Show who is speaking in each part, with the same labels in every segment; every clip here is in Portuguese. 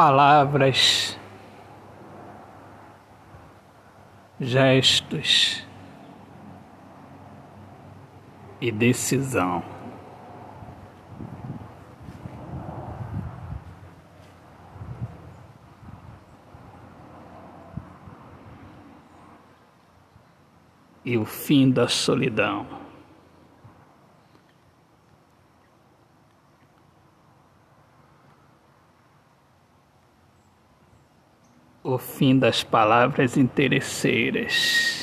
Speaker 1: palavras, gestos e decisão. E o fim da solidão. O fim das palavras interesseiras.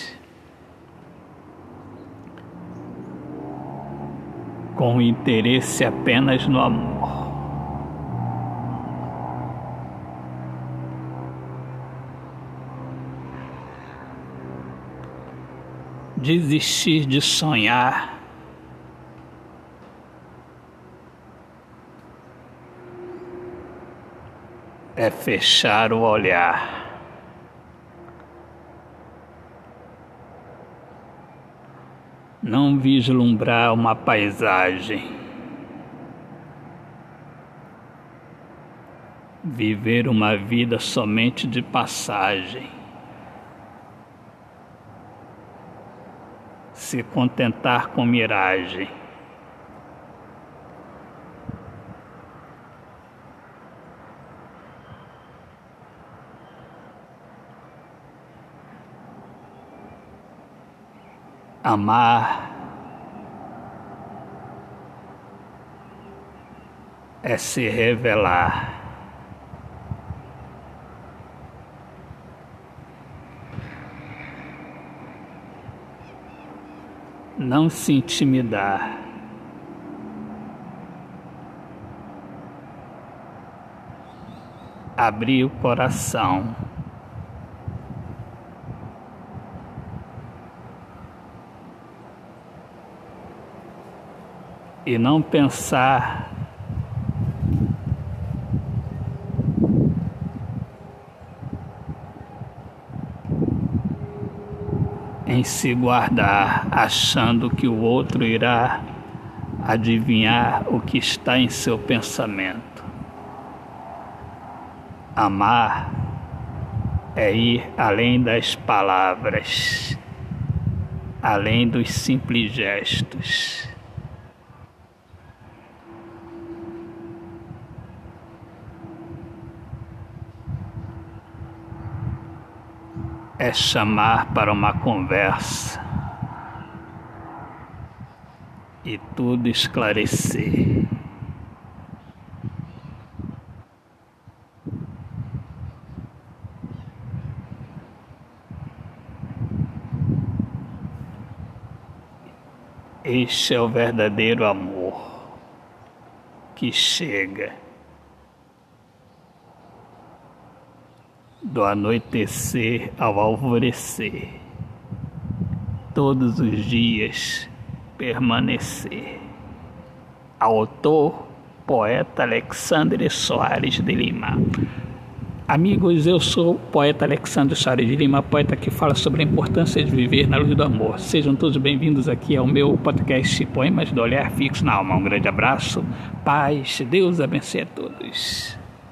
Speaker 1: com interesse apenas no amor. Desistir de sonhar. É fechar o olhar. não vislumbrar uma paisagem, viver uma vida somente de passagem, se contentar com miragem. Amar é se revelar. Não se intimidar. Abrir o coração. E não pensar em se guardar, achando que o outro irá adivinhar o que está em seu pensamento. Amar é ir além das palavras, além dos simples gestos. É chamar para uma conversa e tudo esclarecer. Este é o verdadeiro amor que chega do anoitecer ao alvorecer, todos os dias permanecer. Autor, poeta Alexandre Soares de Lima. Amigos, eu sou o poeta Alexandre Soares de Lima, poeta que fala sobre a importância de viver na luz do amor. Sejam todos bem-vindos aqui ao meu podcast Poemas do Olhar Fixo na Alma. Um grande abraço, paz, Deus abençoe a todos.